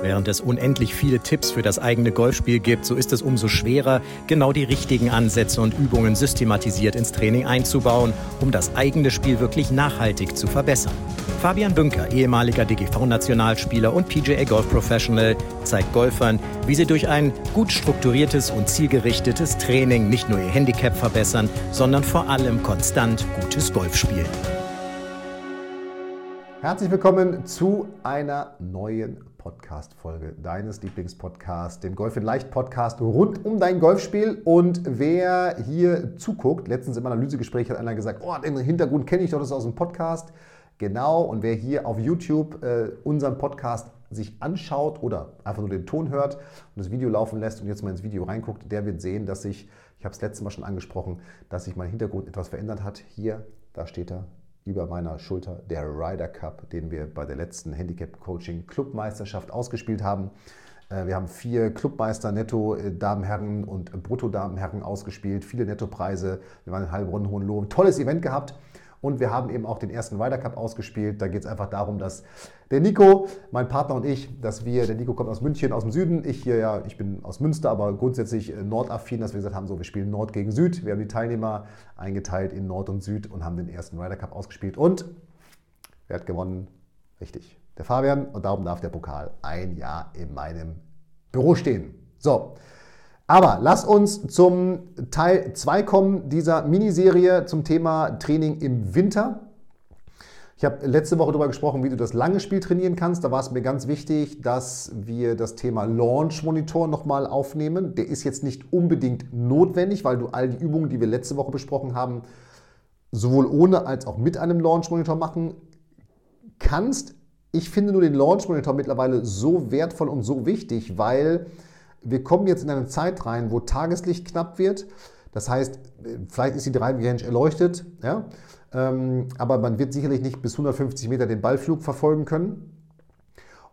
Während es unendlich viele Tipps für das eigene Golfspiel gibt, so ist es umso schwerer, genau die richtigen Ansätze und Übungen systematisiert ins Training einzubauen, um das eigene Spiel wirklich nachhaltig zu verbessern. Fabian Bünker, ehemaliger DGV-Nationalspieler und PGA Golf Professional, zeigt Golfern, wie sie durch ein gut strukturiertes und zielgerichtetes Training nicht nur ihr Handicap verbessern, sondern vor allem konstant gutes Golf spielen. Herzlich willkommen zu einer neuen Podcast-Folge deines Lieblingspodcasts, dem Golf in Leicht Podcast rund um dein Golfspiel. Und wer hier zuguckt, letztens im Analysegespräch hat einer gesagt, oh, den Hintergrund kenne ich doch, das ist aus dem Podcast. Genau, und wer hier auf YouTube äh, unseren Podcast sich anschaut oder einfach nur den Ton hört und das Video laufen lässt und jetzt mal ins Video reinguckt, der wird sehen, dass sich, ich habe es letztes Mal schon angesprochen, dass sich mein Hintergrund etwas verändert hat. Hier, da steht er, über meiner Schulter der Ryder Cup, den wir bei der letzten Handicap Coaching Clubmeisterschaft ausgespielt haben. Äh, wir haben vier Clubmeister Netto äh, Damenherren und Brutto Damenherren ausgespielt, viele Nettopreise. Wir waren in Heilbronn, Hohenlohe. Tolles Event gehabt. Und wir haben eben auch den ersten Ryder Cup ausgespielt. Da geht es einfach darum, dass der Nico, mein Partner und ich, dass wir, der Nico kommt aus München, aus dem Süden, ich hier ja, ich bin aus Münster, aber grundsätzlich äh, nordaffin, dass wir gesagt haben, so, wir spielen Nord gegen Süd. Wir haben die Teilnehmer eingeteilt in Nord und Süd und haben den ersten Ryder Cup ausgespielt. Und wer hat gewonnen? Richtig, der Fabian. Und darum darf der Pokal ein Jahr in meinem Büro stehen. So, aber lass uns zum Teil 2 kommen dieser Miniserie zum Thema Training im Winter. Ich habe letzte Woche darüber gesprochen, wie du das lange Spiel trainieren kannst. Da war es mir ganz wichtig, dass wir das Thema Launch Monitor nochmal aufnehmen. Der ist jetzt nicht unbedingt notwendig, weil du all die Übungen, die wir letzte Woche besprochen haben, sowohl ohne als auch mit einem Launch Monitor machen kannst. Ich finde nur den Launch Monitor mittlerweile so wertvoll und so wichtig, weil wir kommen jetzt in eine Zeit rein, wo Tageslicht knapp wird. Das heißt, vielleicht ist die Driving Range erleuchtet, ja? Ähm, aber man wird sicherlich nicht bis 150 Meter den Ballflug verfolgen können.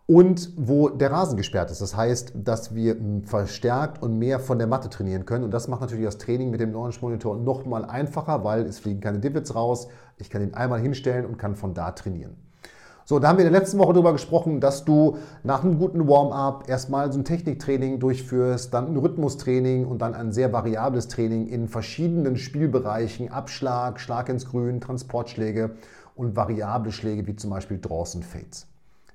Und wo der Rasen gesperrt ist. Das heißt, dass wir verstärkt und mehr von der Matte trainieren können. Und das macht natürlich das Training mit dem Launch Monitor nochmal einfacher, weil es fliegen keine Divots raus. Ich kann ihn einmal hinstellen und kann von da trainieren. So, da haben wir in der letzten Woche darüber gesprochen, dass du nach einem guten Warm-up erstmal so ein Techniktraining durchführst, dann ein Rhythmustraining und dann ein sehr variables Training in verschiedenen Spielbereichen, Abschlag, Schlag ins Grün, Transportschläge und variable Schläge wie zum Beispiel Draws und Fades.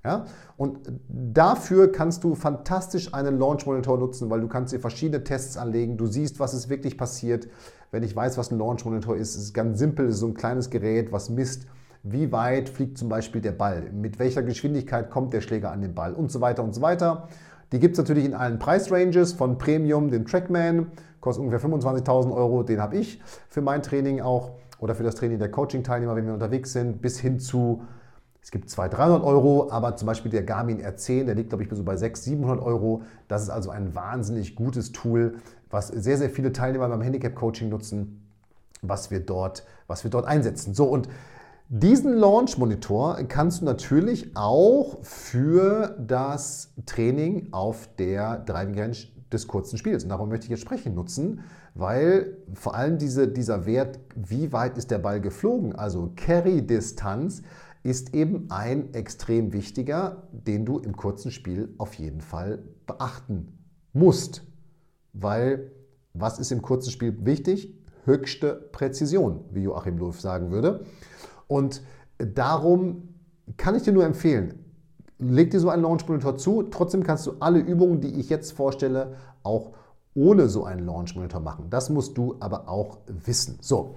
Ja? Und dafür kannst du fantastisch einen Launch Monitor nutzen, weil du kannst dir verschiedene Tests anlegen. Du siehst, was ist wirklich passiert. Wenn ich weiß, was ein Launch Monitor ist, ist es ganz simpel, es ist so ein kleines Gerät, was misst, wie weit fliegt zum Beispiel der Ball, mit welcher Geschwindigkeit kommt der Schläger an den Ball und so weiter und so weiter. Die gibt es natürlich in allen Preisranges, von Premium, den Trackman, kostet ungefähr 25.000 Euro, den habe ich für mein Training auch oder für das Training der Coaching-Teilnehmer, wenn wir unterwegs sind, bis hin zu, es gibt 200, 300 Euro, aber zum Beispiel der Garmin R10, der liegt glaube ich so bei 600, 700 Euro. Das ist also ein wahnsinnig gutes Tool, was sehr, sehr viele Teilnehmer beim Handicap-Coaching nutzen, was wir, dort, was wir dort einsetzen. So und diesen Launch Monitor kannst du natürlich auch für das Training auf der Driving Range des kurzen Spiels, und darum möchte ich jetzt sprechen, nutzen, weil vor allem diese, dieser Wert, wie weit ist der Ball geflogen, also Carry-Distanz, ist eben ein extrem wichtiger, den du im kurzen Spiel auf jeden Fall beachten musst. Weil was ist im kurzen Spiel wichtig? Höchste Präzision, wie Joachim Löw sagen würde. Und darum kann ich dir nur empfehlen, leg dir so einen Launch Monitor zu. Trotzdem kannst du alle Übungen, die ich jetzt vorstelle, auch ohne so einen Launch Monitor machen. Das musst du aber auch wissen. So.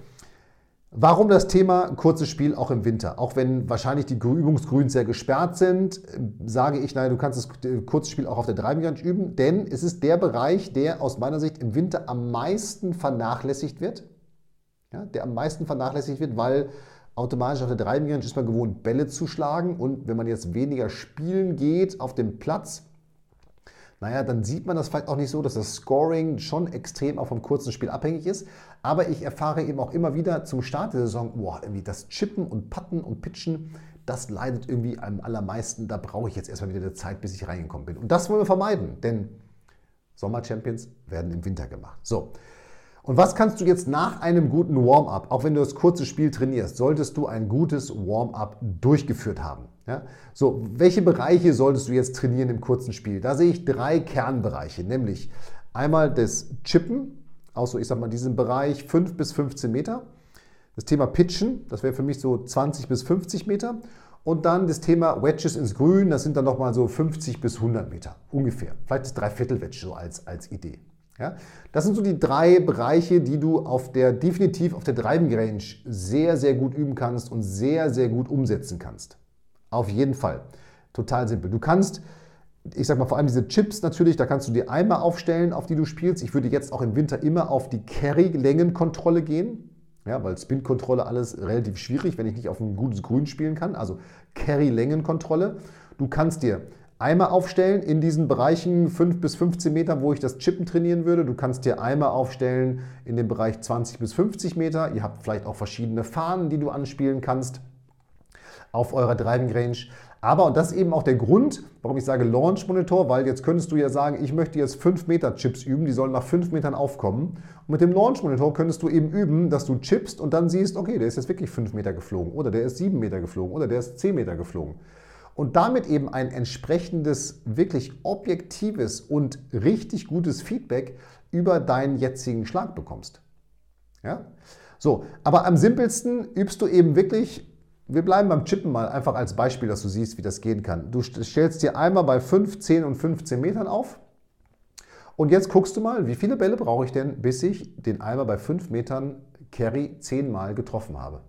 Warum das Thema kurzes Spiel auch im Winter? Auch wenn wahrscheinlich die Übungsgrüns sehr gesperrt sind, sage ich, naja, du kannst das kurze Spiel auch auf der Range üben, denn es ist der Bereich, der aus meiner Sicht im Winter am meisten vernachlässigt wird. Ja, der am meisten vernachlässigt wird, weil Automatisch auf der Driving Range ist man gewohnt, Bälle zu schlagen. Und wenn man jetzt weniger spielen geht auf dem Platz, naja, dann sieht man das vielleicht auch nicht so, dass das Scoring schon extrem auch vom kurzen Spiel abhängig ist. Aber ich erfahre eben auch immer wieder zum Start der Saison, boah, irgendwie das Chippen und Patten und Pitchen, das leidet irgendwie am allermeisten. Da brauche ich jetzt erstmal wieder eine Zeit, bis ich reingekommen bin. Und das wollen wir vermeiden, denn Sommer-Champions werden im Winter gemacht. So. Und was kannst du jetzt nach einem guten Warm-up, auch wenn du das kurze Spiel trainierst, solltest du ein gutes Warm-up durchgeführt haben? Ja? So, welche Bereiche solltest du jetzt trainieren im kurzen Spiel? Da sehe ich drei Kernbereiche, nämlich einmal das Chippen, auch so, ich sag mal, diesen Bereich 5 bis 15 Meter. Das Thema Pitchen, das wäre für mich so 20 bis 50 Meter. Und dann das Thema Wedges ins Grün, das sind dann nochmal so 50 bis 100 Meter ungefähr. Vielleicht das Dreiviertel-Wedge so als, als Idee. Ja? Das sind so die drei Bereiche, die du auf der, definitiv auf der Driving Range sehr, sehr gut üben kannst und sehr, sehr gut umsetzen kannst. Auf jeden Fall. Total simpel. Du kannst, ich sag mal, vor allem diese Chips natürlich, da kannst du dir einmal aufstellen, auf die du spielst. Ich würde jetzt auch im Winter immer auf die Carry-Längenkontrolle gehen. Ja, weil Spin-Kontrolle alles relativ schwierig, wenn ich nicht auf ein gutes Grün spielen kann. Also Carry-Längenkontrolle. Du kannst dir Eimer aufstellen in diesen Bereichen 5 bis 15 Meter, wo ich das Chippen trainieren würde. Du kannst dir Eimer aufstellen in dem Bereich 20 bis 50 Meter. Ihr habt vielleicht auch verschiedene Fahnen, die du anspielen kannst auf eurer Driving Range. Aber, und das ist eben auch der Grund, warum ich sage Launch Monitor, weil jetzt könntest du ja sagen, ich möchte jetzt 5 Meter Chips üben, die sollen nach 5 Metern aufkommen. Und mit dem Launch Monitor könntest du eben üben, dass du chippst und dann siehst, okay, der ist jetzt wirklich 5 Meter geflogen oder der ist 7 Meter geflogen oder der ist 10 Meter geflogen und damit eben ein entsprechendes, wirklich objektives und richtig gutes Feedback über deinen jetzigen Schlag bekommst. Ja? So, aber am simpelsten übst du eben wirklich, wir bleiben beim Chippen mal einfach als Beispiel, dass du siehst, wie das gehen kann. Du stellst dir einmal bei 5, 10 und 15 Metern auf und jetzt guckst du mal, wie viele Bälle brauche ich denn, bis ich den Eimer bei 5 Metern Carry 10 Mal getroffen habe.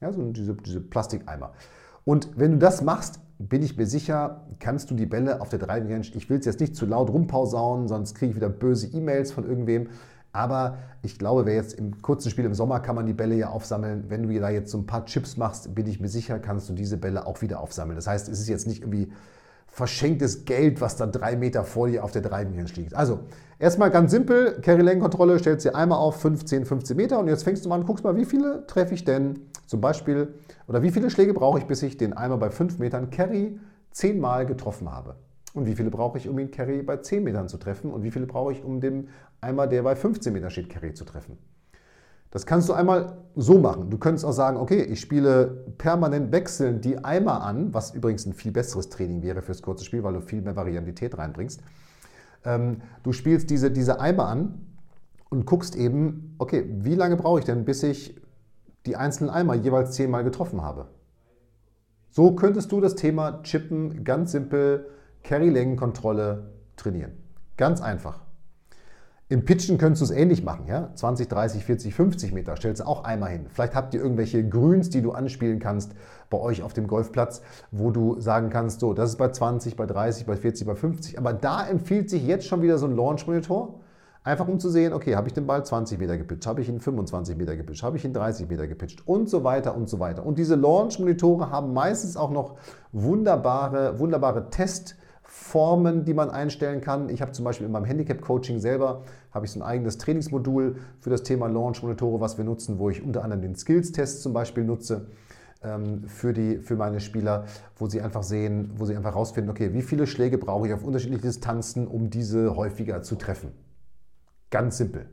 Ja, so diese, diese Plastikeimer. Und wenn du das machst, bin ich mir sicher, kannst du die Bälle auf der Driving Range, ich will es jetzt nicht zu laut rumpausauen, sonst kriege ich wieder böse E-Mails von irgendwem. Aber ich glaube, wer jetzt im kurzen Spiel im Sommer kann man die Bälle ja aufsammeln. Wenn du da jetzt so ein paar Chips machst, bin ich mir sicher, kannst du diese Bälle auch wieder aufsammeln. Das heißt, es ist jetzt nicht irgendwie verschenktes Geld, was da drei Meter vor dir auf der Driving Range liegt. Also, erstmal ganz simpel, Carry Lane Kontrolle, stellst dir einmal auf 15, 15 Meter und jetzt fängst du mal an, guckst mal, wie viele treffe ich denn zum Beispiel, oder wie viele Schläge brauche ich, bis ich den Eimer bei 5 Metern Carry 10 Mal getroffen habe? Und wie viele brauche ich, um ihn Carry bei 10 Metern zu treffen? Und wie viele brauche ich, um den Eimer, der bei 15 Metern steht, Carry zu treffen? Das kannst du einmal so machen. Du könntest auch sagen, okay, ich spiele permanent wechselnd die Eimer an, was übrigens ein viel besseres Training wäre fürs kurze Spiel, weil du viel mehr Variabilität reinbringst. Ähm, du spielst diese, diese Eimer an und guckst eben, okay, wie lange brauche ich denn, bis ich die einzelnen Eimer jeweils zehnmal getroffen habe. So könntest du das Thema Chippen ganz simpel, Carry-Längenkontrolle trainieren. Ganz einfach. Im Pitchen könntest du es ähnlich machen, ja? 20, 30, 40, 50 Meter stellst du auch einmal hin. Vielleicht habt ihr irgendwelche Grüns, die du anspielen kannst bei euch auf dem Golfplatz, wo du sagen kannst, so, das ist bei 20, bei 30, bei 40, bei 50. Aber da empfiehlt sich jetzt schon wieder so ein Launch-Monitor, Einfach um zu sehen, okay, habe ich den Ball 20 Meter gepitcht, habe ich ihn 25 Meter gepitcht, habe ich ihn 30 Meter gepitcht und so weiter und so weiter. Und diese Launch-Monitore haben meistens auch noch wunderbare, wunderbare Testformen, die man einstellen kann. Ich habe zum Beispiel in meinem Handicap-Coaching selber habe ich so ein eigenes Trainingsmodul für das Thema Launch-Monitore, was wir nutzen, wo ich unter anderem den Skills-Test zum Beispiel nutze ähm, für, die, für meine Spieler, wo sie einfach sehen, wo sie einfach herausfinden, okay, wie viele Schläge brauche ich auf unterschiedliche Distanzen, um diese häufiger zu treffen. Ganz simpel.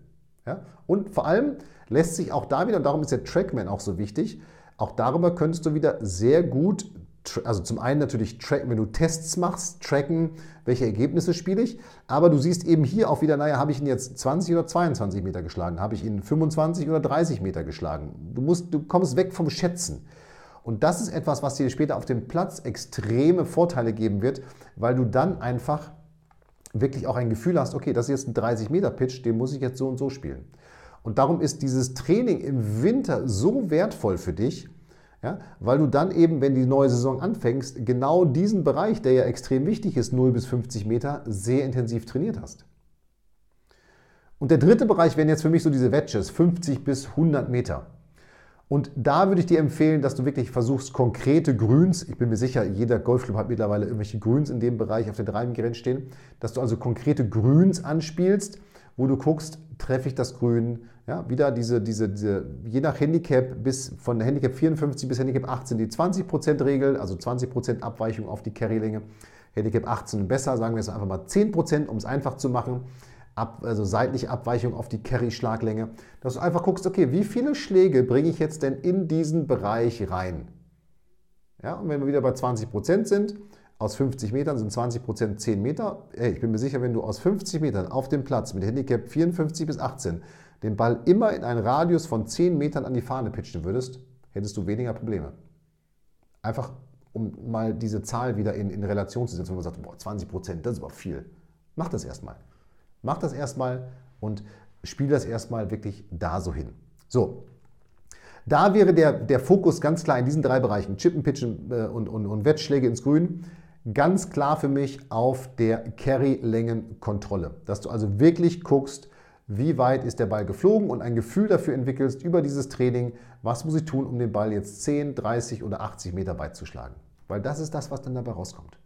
Ja? Und vor allem lässt sich auch da wieder, und darum ist der Trackman auch so wichtig, auch darüber könntest du wieder sehr gut, also zum einen natürlich tracken, wenn du Tests machst, tracken, welche Ergebnisse spiele ich, aber du siehst eben hier auch wieder, naja, habe ich ihn jetzt 20 oder 22 Meter geschlagen, habe ich ihn 25 oder 30 Meter geschlagen. Du, musst, du kommst weg vom Schätzen. Und das ist etwas, was dir später auf dem Platz extreme Vorteile geben wird, weil du dann einfach wirklich auch ein Gefühl hast, okay, das ist jetzt ein 30-Meter-Pitch, den muss ich jetzt so und so spielen. Und darum ist dieses Training im Winter so wertvoll für dich, ja, weil du dann eben, wenn die neue Saison anfängst, genau diesen Bereich, der ja extrem wichtig ist, 0 bis 50 Meter, sehr intensiv trainiert hast. Und der dritte Bereich wären jetzt für mich so diese Wedges, 50 bis 100 Meter. Und da würde ich dir empfehlen, dass du wirklich versuchst, konkrete Grüns, ich bin mir sicher, jeder Golfclub hat mittlerweile irgendwelche Grüns in dem Bereich auf der Driving stehen, dass du also konkrete Grüns anspielst, wo du guckst, treffe ich das Grün, ja, wieder diese, diese, diese, je nach Handicap bis von Handicap 54 bis Handicap 18 die 20% Regel, also 20% Abweichung auf die Carrylänge. Handicap 18 besser, sagen wir es einfach mal 10%, um es einfach zu machen. Ab, also seitliche Abweichung auf die Carry-Schlaglänge, dass du einfach guckst, okay, wie viele Schläge bringe ich jetzt denn in diesen Bereich rein? Ja, und wenn wir wieder bei 20% sind, aus 50 Metern sind 20% 10 Meter. Hey, ich bin mir sicher, wenn du aus 50 Metern auf dem Platz mit Handicap 54 bis 18 den Ball immer in einen Radius von 10 Metern an die Fahne pitchen würdest, hättest du weniger Probleme. Einfach, um mal diese Zahl wieder in, in Relation zu setzen, wo man sagt, boah, 20 Prozent, das ist aber viel. Mach das erstmal. Mach das erstmal und spiel das erstmal wirklich da so hin. So, da wäre der, der Fokus ganz klar in diesen drei Bereichen, Chippen, Pitchen äh, und, und, und Wettschläge ins Grün, ganz klar für mich auf der Carry-Längenkontrolle. Dass du also wirklich guckst, wie weit ist der Ball geflogen und ein Gefühl dafür entwickelst über dieses Training, was muss ich tun, um den Ball jetzt 10, 30 oder 80 Meter weit zu schlagen. Weil das ist das, was dann dabei rauskommt.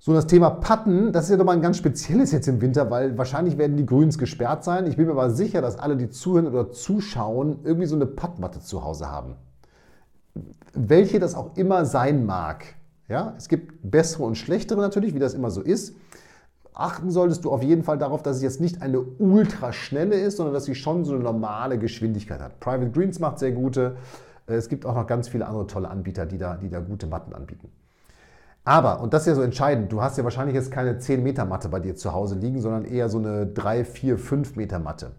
So, das Thema Patten, das ist ja doch mal ein ganz spezielles jetzt im Winter, weil wahrscheinlich werden die Grüns gesperrt sein. Ich bin mir aber sicher, dass alle, die zuhören oder zuschauen, irgendwie so eine Pattmatte zu Hause haben. Welche das auch immer sein mag. Ja, es gibt bessere und schlechtere natürlich, wie das immer so ist. Achten solltest du auf jeden Fall darauf, dass es jetzt nicht eine ultraschnelle ist, sondern dass sie schon so eine normale Geschwindigkeit hat. Private Greens macht sehr gute. Es gibt auch noch ganz viele andere tolle Anbieter, die da, die da gute Matten anbieten. Aber, und das ist ja so entscheidend, du hast ja wahrscheinlich jetzt keine 10 Meter Matte bei dir zu Hause liegen, sondern eher so eine 3, 4, 5 Meter Matte.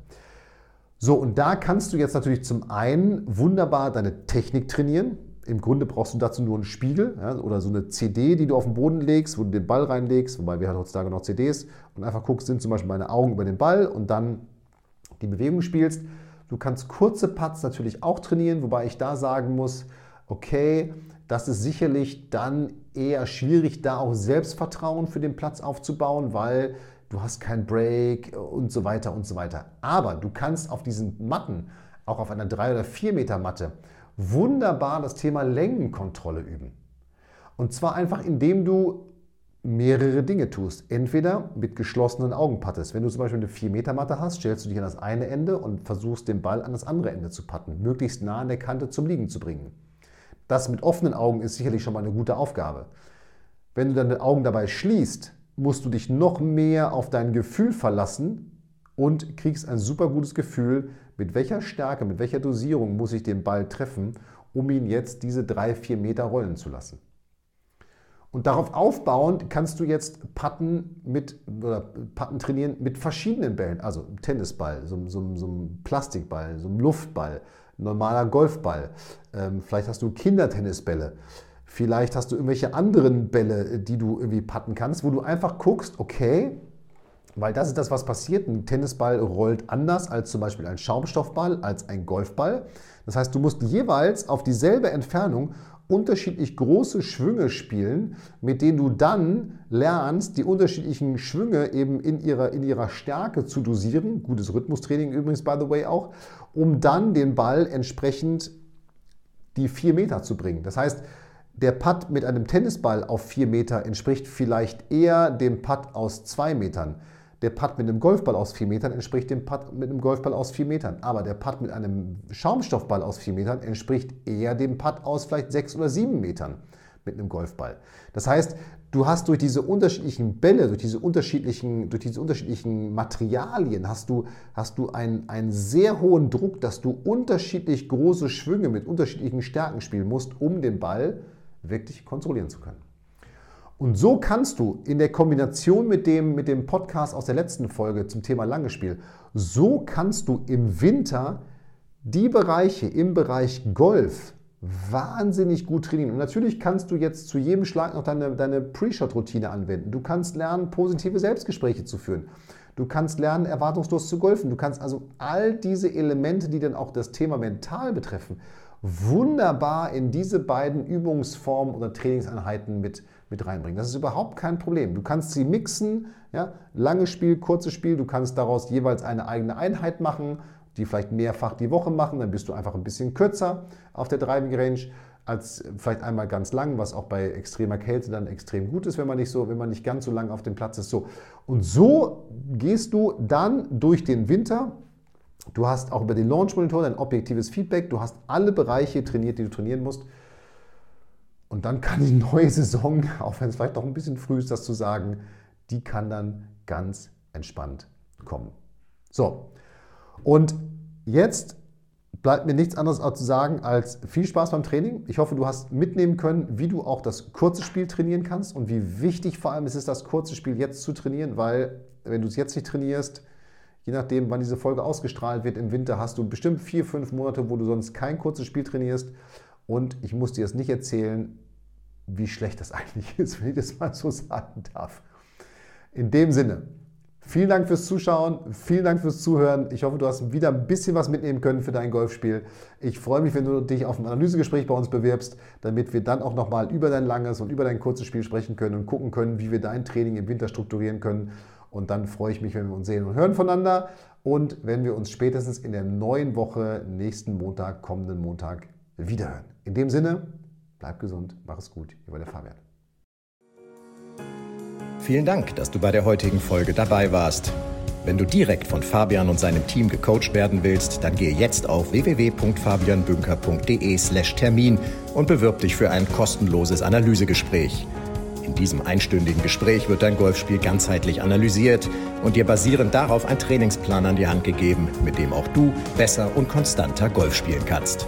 So, und da kannst du jetzt natürlich zum einen wunderbar deine Technik trainieren. Im Grunde brauchst du dazu nur einen Spiegel ja, oder so eine CD, die du auf den Boden legst, wo du den Ball reinlegst, wobei wir haben heutzutage noch CDs und einfach guckst, sind zum Beispiel meine Augen über den Ball und dann die Bewegung spielst. Du kannst kurze Putts natürlich auch trainieren, wobei ich da sagen muss, okay, das ist sicherlich dann eher schwierig, da auch Selbstvertrauen für den Platz aufzubauen, weil du hast kein Break und so weiter und so weiter. Aber du kannst auf diesen Matten, auch auf einer 3 oder 4 Meter Matte, wunderbar das Thema Längenkontrolle üben. Und zwar einfach, indem du mehrere Dinge tust. Entweder mit geschlossenen Augen pattest. Wenn du zum Beispiel eine 4-Meter-Matte hast, stellst du dich an das eine Ende und versuchst den Ball an das andere Ende zu patten, möglichst nah an der Kante zum Liegen zu bringen. Das mit offenen Augen ist sicherlich schon mal eine gute Aufgabe. Wenn du deine Augen dabei schließt, musst du dich noch mehr auf dein Gefühl verlassen und kriegst ein super gutes Gefühl, mit welcher Stärke, mit welcher Dosierung muss ich den Ball treffen, um ihn jetzt diese drei, vier Meter rollen zu lassen. Und darauf aufbauend kannst du jetzt Patten mit oder Patten trainieren mit verschiedenen Bällen, also Tennisball, so, so, so ein Plastikball, so ein Luftball, normaler Golfball. Ähm, vielleicht hast du Kindertennisbälle. Vielleicht hast du irgendwelche anderen Bälle, die du irgendwie patten kannst, wo du einfach guckst, okay, weil das ist das, was passiert. Ein Tennisball rollt anders als zum Beispiel ein Schaumstoffball, als ein Golfball. Das heißt, du musst jeweils auf dieselbe Entfernung unterschiedlich große Schwünge spielen, mit denen du dann lernst, die unterschiedlichen Schwünge eben in ihrer, in ihrer Stärke zu dosieren. Gutes Rhythmustraining übrigens, by the way, auch, um dann den Ball entsprechend die vier Meter zu bringen. Das heißt, der Putt mit einem Tennisball auf vier Meter entspricht vielleicht eher dem Putt aus zwei Metern. Der Putt mit einem Golfball aus 4 Metern entspricht dem Putt mit einem Golfball aus 4 Metern. Aber der Putt mit einem Schaumstoffball aus 4 Metern entspricht eher dem Putt aus vielleicht 6 oder 7 Metern mit einem Golfball. Das heißt, du hast durch diese unterschiedlichen Bälle, durch diese unterschiedlichen, durch diese unterschiedlichen Materialien, hast du, hast du einen, einen sehr hohen Druck, dass du unterschiedlich große Schwünge mit unterschiedlichen Stärken spielen musst, um den Ball wirklich kontrollieren zu können. Und so kannst du in der Kombination mit dem, mit dem Podcast aus der letzten Folge zum Thema Lange Spiel, so kannst du im Winter die Bereiche im Bereich Golf wahnsinnig gut trainieren. Und natürlich kannst du jetzt zu jedem Schlag noch deine, deine Pre-Shot-Routine anwenden. Du kannst lernen, positive Selbstgespräche zu führen. Du kannst lernen, erwartungslos zu golfen. Du kannst also all diese Elemente, die dann auch das Thema mental betreffen, wunderbar in diese beiden Übungsformen oder Trainingseinheiten mit, mit reinbringen. Das ist überhaupt kein Problem. Du kannst sie mixen, ja, langes Spiel, kurzes Spiel, du kannst daraus jeweils eine eigene Einheit machen, die vielleicht mehrfach die Woche machen, dann bist du einfach ein bisschen kürzer auf der Driving Range als vielleicht einmal ganz lang, was auch bei extremer Kälte dann extrem gut ist, wenn man nicht so, wenn man nicht ganz so lang auf dem Platz ist. So. Und so gehst du dann durch den Winter Du hast auch über den Launch Monitor dein objektives Feedback. Du hast alle Bereiche trainiert, die du trainieren musst. Und dann kann die neue Saison, auch wenn es vielleicht noch ein bisschen früh ist, das zu sagen, die kann dann ganz entspannt kommen. So, und jetzt bleibt mir nichts anderes zu sagen als viel Spaß beim Training. Ich hoffe, du hast mitnehmen können, wie du auch das kurze Spiel trainieren kannst und wie wichtig vor allem es ist, das kurze Spiel jetzt zu trainieren, weil wenn du es jetzt nicht trainierst, je nachdem, wann diese Folge ausgestrahlt wird im Winter, hast du bestimmt vier, fünf Monate, wo du sonst kein kurzes Spiel trainierst. Und ich muss dir jetzt nicht erzählen, wie schlecht das eigentlich ist, wenn ich das mal so sagen darf. In dem Sinne, Vielen Dank fürs Zuschauen, vielen Dank fürs Zuhören. Ich hoffe, du hast wieder ein bisschen was mitnehmen können für dein Golfspiel. Ich freue mich, wenn du dich auf ein Analysegespräch bei uns bewirbst, damit wir dann auch nochmal über dein langes und über dein kurzes Spiel sprechen können und gucken können, wie wir dein Training im Winter strukturieren können. Und dann freue ich mich, wenn wir uns sehen und hören voneinander und wenn wir uns spätestens in der neuen Woche, nächsten Montag, kommenden Montag wiederhören. In dem Sinne, bleib gesund, mach es gut. Hier war der Fabian. Vielen Dank, dass du bei der heutigen Folge dabei warst. Wenn du direkt von Fabian und seinem Team gecoacht werden willst, dann gehe jetzt auf www.fabianbünker.de/termin und bewirb dich für ein kostenloses Analysegespräch. In diesem einstündigen Gespräch wird dein Golfspiel ganzheitlich analysiert und dir basierend darauf ein Trainingsplan an die Hand gegeben, mit dem auch du besser und konstanter Golf spielen kannst.